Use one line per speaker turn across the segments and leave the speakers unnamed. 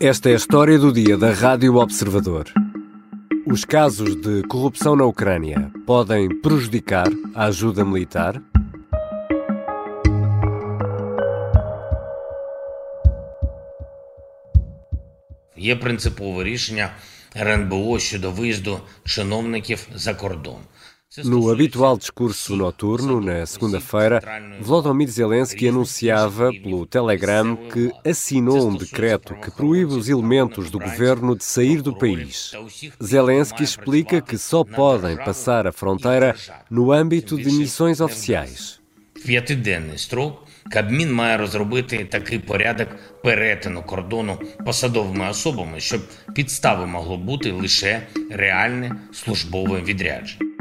Esta é a história do dia da Rádio Observador. Os casos de corrupção na Ucrânia podem prejudicar a ajuda militar?
Є принципове рішення РНБО щодо виїзду чиновників за кордон.
No habitual discurso noturno, na segunda-feira, Volodymyr Zelensky anunciava pelo Telegram que assinou um decreto que proíbe os elementos do governo de sair do país. Zelensky explica que só podem passar a fronteira no âmbito de missões oficiais.
П'ятиденний строк Кабмін має розробити такий порядок перетину кордону посадовими особами, щоб підстави могло бути лише реальне службове відрядження.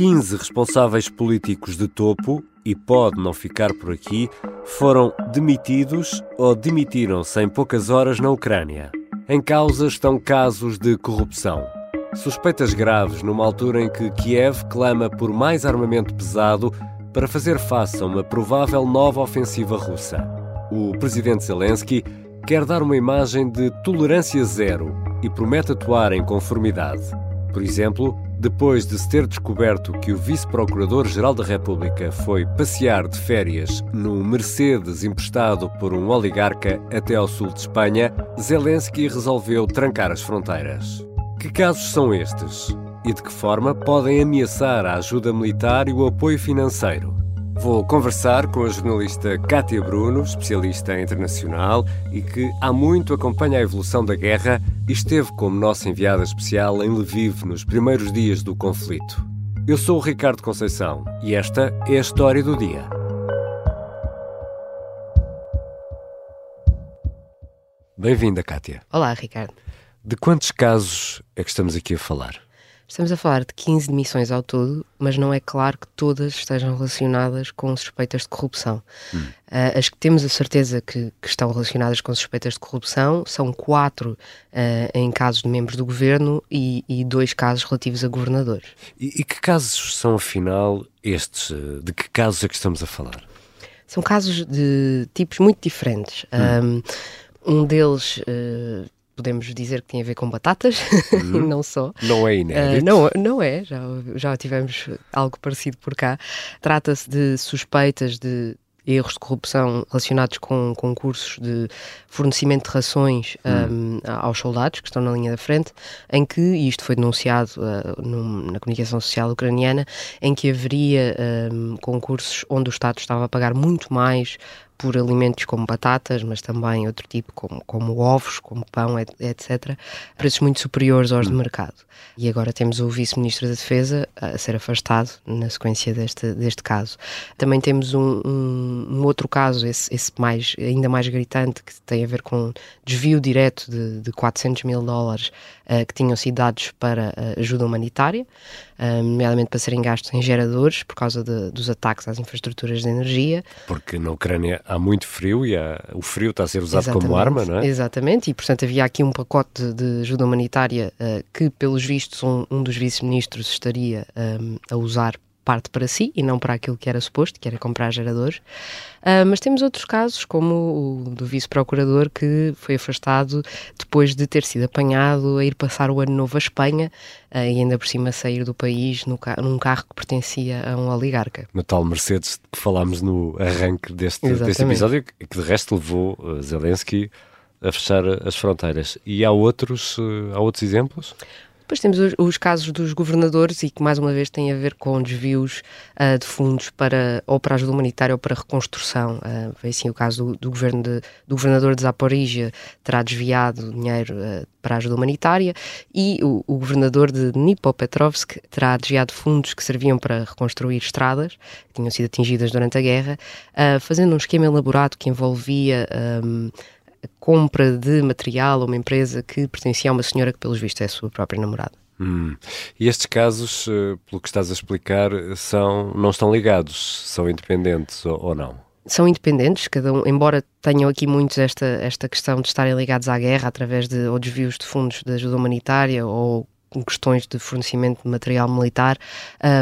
15 responsáveis políticos de topo, e pode não ficar por aqui, foram demitidos ou demitiram-se em poucas horas na Ucrânia. Em causa estão casos de corrupção. Suspeitas graves numa altura em que Kiev clama por mais armamento pesado para fazer face a uma provável nova ofensiva russa. O presidente Zelensky quer dar uma imagem de tolerância zero e promete atuar em conformidade. Por exemplo, depois de se ter descoberto que o vice-procurador-geral da República foi passear de férias no Mercedes emprestado por um oligarca até ao sul de Espanha, Zelensky resolveu trancar as fronteiras. Que casos são estes? E de que forma podem ameaçar a ajuda militar e o apoio financeiro? Vou conversar com a jornalista Kátia Bruno, especialista internacional e que há muito acompanha a evolução da guerra e esteve como nossa enviada especial em Lviv nos primeiros dias do conflito. Eu sou o Ricardo Conceição e esta é a história do dia. Bem-vinda, Kátia.
Olá, Ricardo.
De quantos casos é que estamos aqui a falar?
Estamos a falar de 15 demissões ao todo, mas não é claro que todas estejam relacionadas com suspeitas de corrupção. Hum. Uh, as que temos a certeza que, que, estão relacionadas com suspeitas de corrupção são quatro uh, em casos de membros do governo e, e dois casos relativos a governadores.
E, e, que casos são, afinal, estes? De que casos é que estamos a falar?
São casos de tipos muito diferentes. Hum. Um, um deles. Uh, podemos dizer que tem a ver com batatas, uhum. não só.
Não é inédito?
Uh, não, não é, já, já tivemos algo parecido por cá. Trata-se de suspeitas de erros de corrupção relacionados com concursos de fornecimento de rações hum. um, aos soldados que estão na linha da frente, em que, e isto foi denunciado uh, num, na comunicação social ucraniana, em que haveria um, concursos onde o Estado estava a pagar muito mais por alimentos como batatas, mas também outro tipo, como, como ovos, como pão, etc., preços muito superiores aos de mercado. E agora temos o Vice-Ministro da Defesa a ser afastado na sequência deste, deste caso. Também temos um, um, um outro caso, esse, esse, mais, ainda mais gritante, que tem a ver com desvio direto de, de 400 mil dólares uh, que tinham sido dados para uh, ajuda humanitária nomeadamente para serem gastos em geradores por causa de, dos ataques às infraestruturas de energia.
Porque na Ucrânia há muito frio e há, o frio está a ser usado
Exatamente.
como arma, não é?
Exatamente, e portanto havia aqui um pacote de ajuda humanitária uh, que, pelos vistos, um, um dos vice-ministros estaria um, a usar parte para si e não para aquilo que era suposto, que era comprar geradores. Uh, mas temos outros casos, como o do vice-procurador que foi afastado depois de ter sido apanhado a ir passar o ano novo à Espanha uh, e ainda por cima sair do país no ca num carro que pertencia a um oligarca.
No tal Mercedes que falámos no arranque deste, deste episódio, que de resto levou uh, Zelensky a fechar as fronteiras. E há outros, há outros exemplos?
Depois temos os, os, casos dos governadores e que mais uma vez têm a ver com desvios uh, de fundos para ou para ajuda humanitária ou para reconstrução. Uh, foi assim o caso do, do governo de, do governador de Zaporizhia terá desviado dinheiro uh, para ajuda humanitária e o, o governador de Dnipropetrovsk terá desviado fundos que serviam para reconstruir estradas que tinham sido atingidas durante a guerra, uh, fazendo um esquema elaborado que envolvia um, compra de material a uma empresa que pertencia a uma senhora que, pelos vistos, é a sua própria namorada.
Hum. E estes casos, eh, pelo que estás a explicar, são, não estão ligados, são independentes ou, ou não?
São independentes, cada um, embora tenham aqui muitos esta, esta questão de estarem ligados à guerra através de ou desvios de fundos de ajuda humanitária ou questões de fornecimento de material militar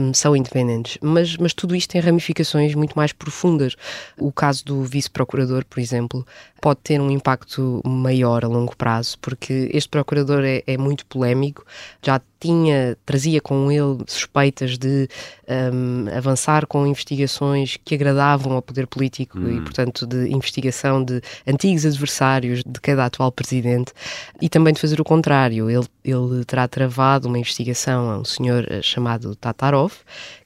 um, são independentes. Mas, mas tudo isto tem ramificações muito mais profundas. O caso do vice-procurador, por exemplo, pode ter um impacto maior a longo prazo, porque este procurador é, é muito polémico, já tinha, trazia com ele suspeitas de um, avançar com investigações que agradavam ao poder político hum. e, portanto, de investigação de antigos adversários de cada atual presidente e também de fazer o contrário. Ele, ele terá travado uma investigação a um senhor eh, chamado Tatarov,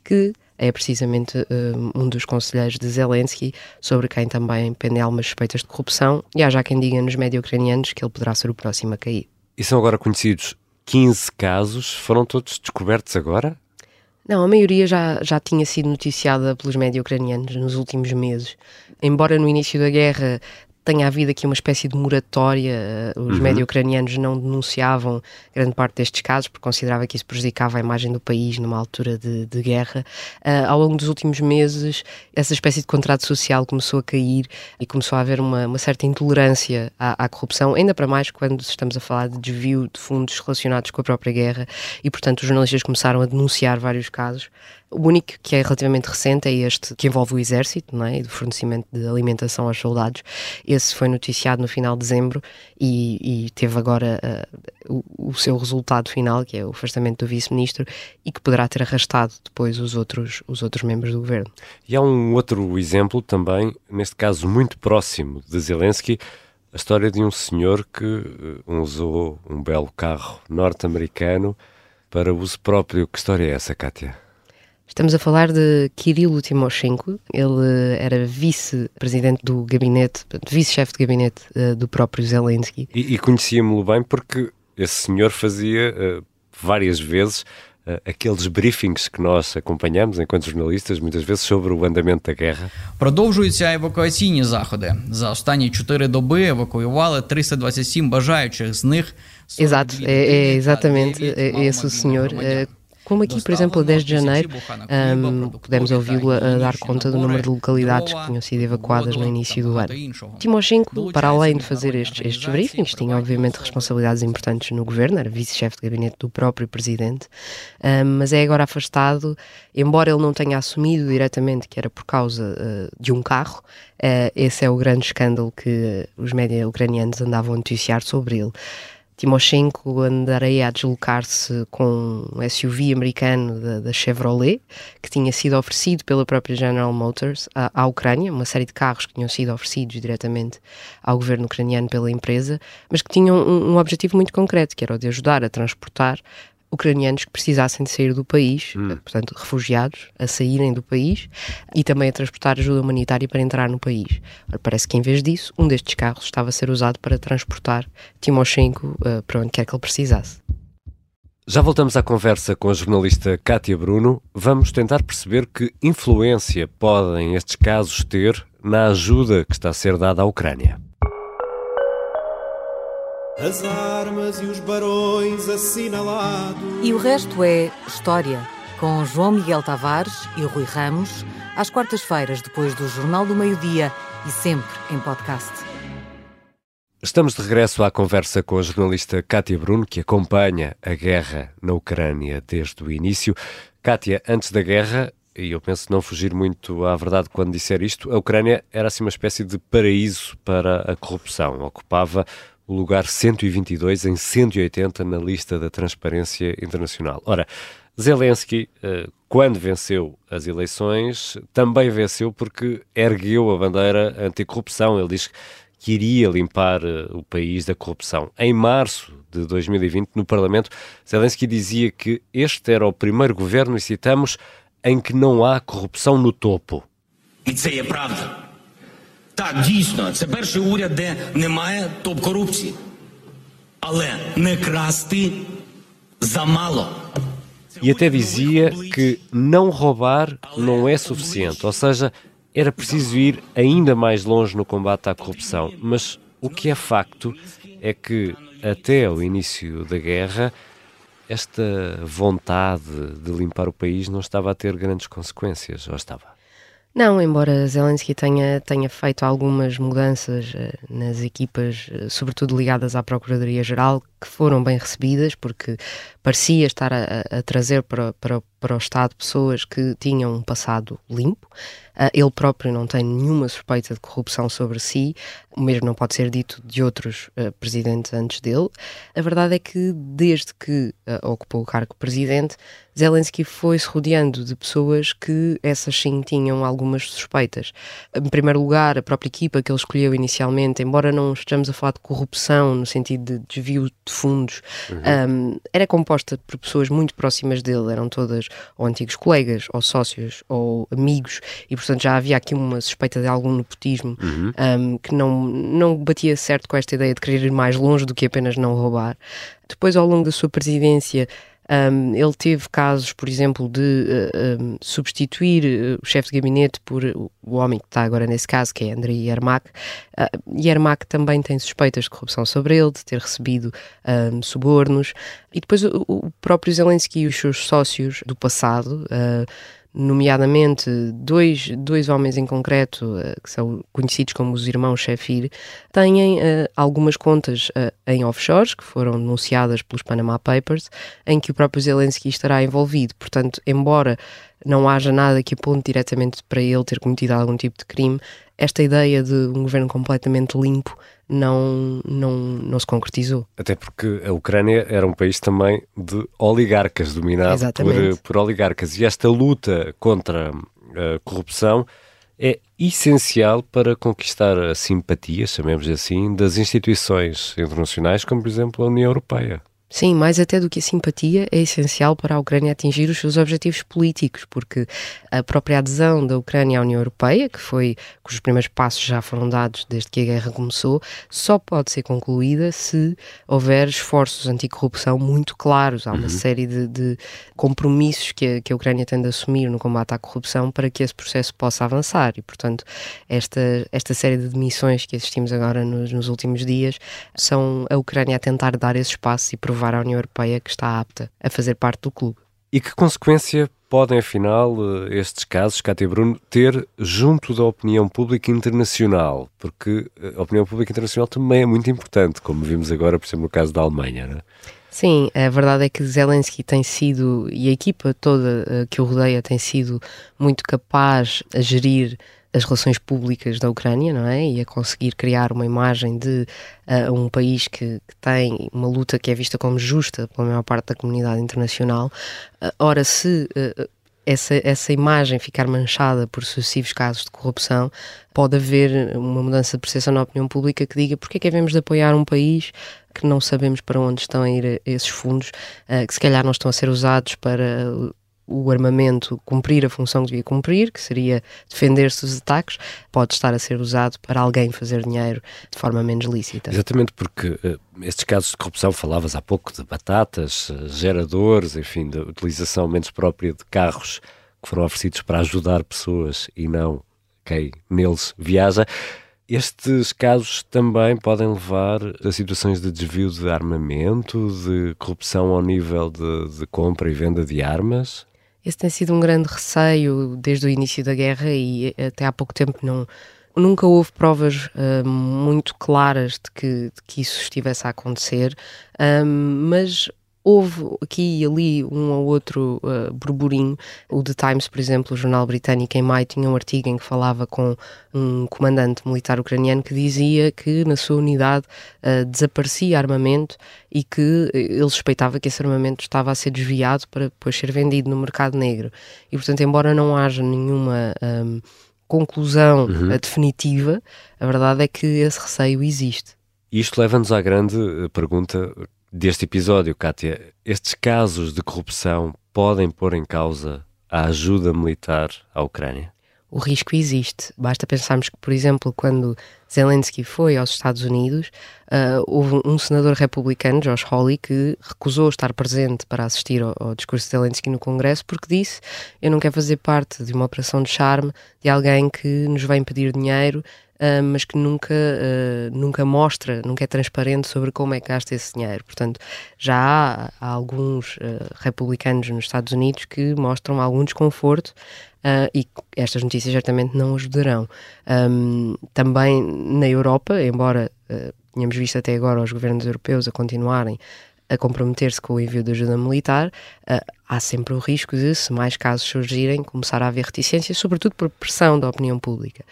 que é precisamente um, um dos conselheiros de Zelensky, sobre quem também pendem algumas suspeitas de corrupção, e há já quem diga nos médios ucranianos que ele poderá ser o próximo a cair.
E são agora conhecidos 15 casos, foram todos descobertos agora?
Não, a maioria já, já tinha sido noticiada pelos médias ucranianos nos últimos meses. Embora no início da guerra tenha havido aqui uma espécie de moratória. Eh, os uhum. médios ucranianos não denunciavam grande parte destes casos, porque considerava que isso prejudicava a imagem do país numa altura de, de guerra. Uh, ao longo dos últimos meses, essa espécie de contrato social começou a cair e começou a haver uma, uma certa intolerância à, à, corrupção, ainda para mais quando estamos a falar de desvio de fundos relacionados com a própria guerra, e portanto os jornalistas começaram a denunciar vários casos. O único que é relativamente recente é este que envolve o exército, não é? E do fornecimento de alimentação aos soldados. Esse foi noticiado no final de dezembro e, e teve agora uh, o, o, seu resultado final, que é o afastamento do vice-ministro, e que poderá ter arrastado depois os outros, os outros membros do governo.
E há um outro exemplo também, neste caso muito próximo de Zelensky, a história de um senhor que uh, usou um belo carro norte-americano para uso próprio. Que história é essa, Kátia?
Estamos a falar de Kirilo Timoshenko, ele era vice-presidente do gabinete, vice-chefe de gabinete uh, do próprio Zelensky.
E, e conhecíamos-lo bem porque esse senhor fazia uh, várias vezes uh, aqueles briefings que nós acompanhamos enquanto jornalistas, muitas vezes sobre o andamento da guerra.
Продовжуються евакуаційні заходи. За останні чотири доби евакуювали 327 бажаючих, з них
Exato, é, é exatamente esse o senhor. Como aqui, por exemplo, a 10 de janeiro, um, pudemos ouvi-lo a dar conta do número de localidades que tinham sido evacuadas no início do ano. Timoshenko, para além de fazer estes, estes briefings, tinha obviamente responsabilidades importantes no governo, era vice-chefe de gabinete do próprio presidente, um, mas é agora afastado, embora ele não tenha assumido diretamente que era por causa uh, de um carro, uh, esse é o grande escândalo que os médias ucranianos andavam a noticiar sobre ele. Timoshenko andaria a deslocar-se com um SUV americano da, da, Chevrolet, que tinha sido oferecido pela própria General Motors à, à, Ucrânia, uma série de carros que tinham sido oferecidos diretamente ao governo ucraniano pela empresa, mas que tinham um, um objetivo muito concreto, que era o de ajudar a transportar ucranianos que precisassem de sair do país, hum. Portanto, refugiados, a saírem do país e também a transportar ajuda humanitária para entrar no país. Ora, parece que em vez disso, um destes carros estava a ser usado para transportar Timoshenko uh, para onde quer que ele precisasse.
Já voltamos à conversa com a jornalista Kátia Bruno. Vamos tentar perceber que influência podem estes casos ter na ajuda que está a ser dada à Ucrânia. As armas e os
barões assinalados. E o resto é história. Com João Miguel Tavares e Rui Ramos, às quartas-feiras, depois do Jornal do Meio-Dia e sempre em podcast.
Estamos de regresso à conversa com a jornalista Kátia Bruno, que acompanha a guerra na Ucrânia desde o início. Kátia, antes da guerra, e eu penso não fugir muito à verdade quando disser isto, a Ucrânia era assim uma espécie de paraíso para a corrupção. Ocupava o lugar 122 em 180 na lista da Transparência Internacional. Ora, Zelensky, eh, quando venceu as eleições, também venceu porque ergueu a bandeira anticorrupção. Ele diz que iria limpar eh, o país da corrupção. Em março de 2020, no Parlamento, Zelensky dizia que este era o primeiro governo, e citamos, em que não há corrupção no topo. Isso é verdade. Так, дійсно, це перший уряд, де немає топ-корупції. Але не красти замало. E até dizia que não roubar não é suficiente, ou seja, era preciso ir ainda mais longe no combate à corrupção. Mas o que é facto é que até o início da guerra esta vontade de limpar o país não estava a ter grandes consequências, ou estava?
Não, embora Zelensky tenha, tenha feito algumas mudanças uh, nas equipas, uh, sobretudo ligadas à Procuradoria-Geral, que foram bem recebidas, porque parecia estar a, a trazer para, para, para o Estado pessoas que tinham um passado limpo. Uh, ele próprio não tem nenhuma suspeita de corrupção sobre si, o mesmo não pode ser dito de outros uh, presidentes antes dele. A verdade é que, desde que uh, ocupou o cargo de presidente, Zelensky foi-se rodeando de pessoas que essas sim tinham algumas suspeitas. Em primeiro lugar, a própria equipa que ele escolheu inicialmente, embora não estejamos a falar de corrupção no sentido de desvio de fundos, uhum. um, era composta por pessoas muito próximas dele, eram todas ou antigos colegas, ou sócios, ou amigos, e portanto já havia aqui uma suspeita de algum nepotismo uhum. um, que não, não batia certo com esta ideia de querer ir mais longe do que apenas não roubar. Depois, ao longo da sua presidência, um, ele teve casos, por exemplo, de uh, um, substituir uh, o chefe de gabinete por uh, o homem que está agora nesse caso, que é Andrei Yermak. Uh, Yermak também tem suspeitas de corrupção sobre ele, de ter recebido um, subornos. E depois o, o, próprio Zelensky e os seus sócios do passado nomeadamente dois, dois homens em concreto, uh, que são conhecidos como os irmãos Shefir, têm uh, algumas contas uh, em offshores, que foram denunciadas pelos Panama Papers, em que o próprio Zelensky estará envolvido. Portanto, embora não haja nada que aponte diretamente para ele ter cometido algum tipo de crime, esta ideia de um governo completamente limpo não, não, não se concretizou.
Até porque a Ucrânia era um país também de oligarcas, dominado por, por oligarcas. E esta luta contra a corrupção é essencial para conquistar a simpatia, chamemos assim, das instituições internacionais, como por exemplo a União Europeia.
Sim, mais até do que a simpatia, é essencial para a Ucrânia atingir os seus objetivos políticos, porque a própria adesão da Ucrânia à União Europeia, que foi cujos primeiros passos já foram dados desde que a guerra começou, só pode ser concluída se houver esforços anticorrupção muito claros. Há uma uhum. série de, de compromissos que a, que a Ucrânia tem de assumir no combate à corrupção para que esse processo possa avançar. E, portanto, esta, esta série de demissões que assistimos agora nos, nos últimos dias são a Ucrânia a tentar dar esse espaço e provar provar à União Europeia que está apta a fazer parte do clube.
E que consequência podem, afinal, eh, estes casos, Cátia Bruno, ter junto da opinião pública internacional? Porque eh, a opinião pública internacional também é muito importante, como vimos agora, por exemplo, no caso da Alemanha, não é?
Sim, a verdade é que Zelensky tem sido, e a equipa toda uh, que o rodeia tem sido muito capaz a gerir as relações públicas da Ucrânia, não é? E a conseguir criar uma imagem de uh, um país que, que, tem uma luta que é vista como justa pela maior parte da comunidade internacional. Uh, ora, se uh, essa, essa imagem ficar manchada por sucessivos casos de corrupção, pode haver uma mudança de percepção na opinião pública que diga porque é que devemos de apoiar um país que não sabemos para onde estão a ir esses fundos, que se calhar não estão a ser usados para o armamento cumprir a função que devia cumprir, que seria defender-se dos ataques, pode estar a ser usado para alguém fazer dinheiro de forma menos lícita.
Exatamente, porque uh, estes casos de corrupção, falavas há pouco de batatas, uh, geradores, enfim, da utilização menos própria de carros que foram oferecidos para ajudar pessoas e não quem neles viaja. Estes casos também podem levar a situações de desvio de armamento, de corrupção ao nível de, de compra e venda de armas?
Esse tem sido um grande receio desde o início da guerra e até há pouco tempo não, nunca houve provas uh, muito claras de que, de que, isso estivesse a acontecer, uh, mas houve aqui e ali um ou outro uh, burburinho. O The Times, por exemplo, o jornal britânico, em maio, tinha um artigo em que falava com um comandante militar ucraniano que dizia que na sua unidade uh, desaparecia armamento e que ele suspeitava que esse armamento estava a ser desviado para depois ser vendido no mercado negro. E, portanto, embora não haja nenhuma. Um, conclusão uhum. definitiva, a verdade é que esse receio existe.
Isto leva-nos à grande pergunta deste episódio, Kátia, estes casos de corrupção podem pôr em causa a ajuda militar à Ucrânia?
O risco existe. Basta pensarmos que, por exemplo, quando Zelensky foi aos Estados Unidos, uh, houve um senador republicano, Josh Hawley, que recusou estar presente para assistir ao, ao, discurso de Zelensky no Congresso porque disse: Eu não quero fazer parte de uma operação de charme de alguém que nos vem pedir dinheiro uh, mas que nunca, uh, nunca mostra, nunca é transparente sobre como é que gasta esse dinheiro. Portanto, já há, há alguns uh, republicanos nos Estados Unidos que mostram algum desconforto Uh, e estas notícias certamente não ajudarão. Um, também na Europa, embora uh, tínhamos visto até agora os governos europeus a continuarem a comprometer-se com o envio de ajuda militar, uh, há sempre o risco de, se mais casos surgirem, começar a haver reticências, sobretudo por pressão da opinião pública.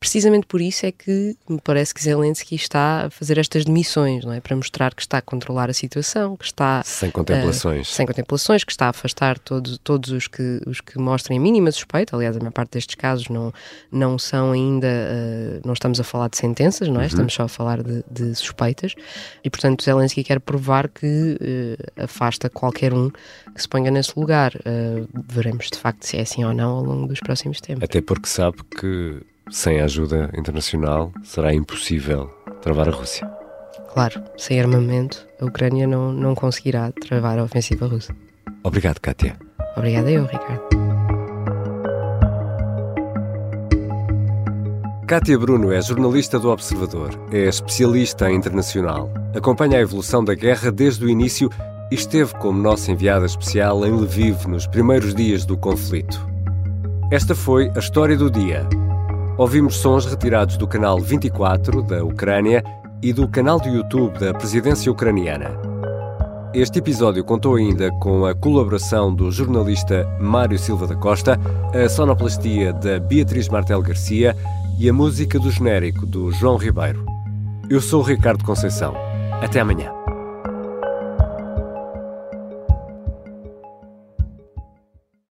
Precisamente por isso é que me parece que Zelensky está a fazer estas demissões, não é? Para mostrar que está a controlar a situação, que está...
Sem contemplações.
Uh, sem contemplações, que está a afastar todos, todos os, que, os que mostrem a mínima suspeita. Aliás, a maior parte destes casos não, não são ainda... Uh, não estamos a falar de sentenças, não é? Uhum. Estamos só a falar de, de, suspeitas. E, portanto, Zelensky quer provar que uh, afasta qualquer um que se ponha nesse lugar. veremos, de facto, se é assim ou não ao longo dos próximos tempos.
Até porque sabe que sem a ajuda internacional será impossível travar a Rússia.
Claro, sem armamento, a Ucrânia não, não conseguirá travar a ofensiva russa.
Obrigado, Kátia.
Obrigada eu, Ricardo.
Kátia Bruno é jornalista do Observador, é especialista internacional, acompanha a evolução da guerra desde o início e esteve como nossa enviada especial em Lviv nos primeiros dias do conflito. Esta foi a história do dia Ouvimos sons retirados do canal 24 da Ucrânia e do canal do YouTube da presidência ucraniana. Este episódio contou ainda com a colaboração do jornalista Mário Silva da Costa, a sonoplastia da Beatriz Martel Garcia e a música do genérico do João Ribeiro. Eu sou o Ricardo Conceição. Até amanhã.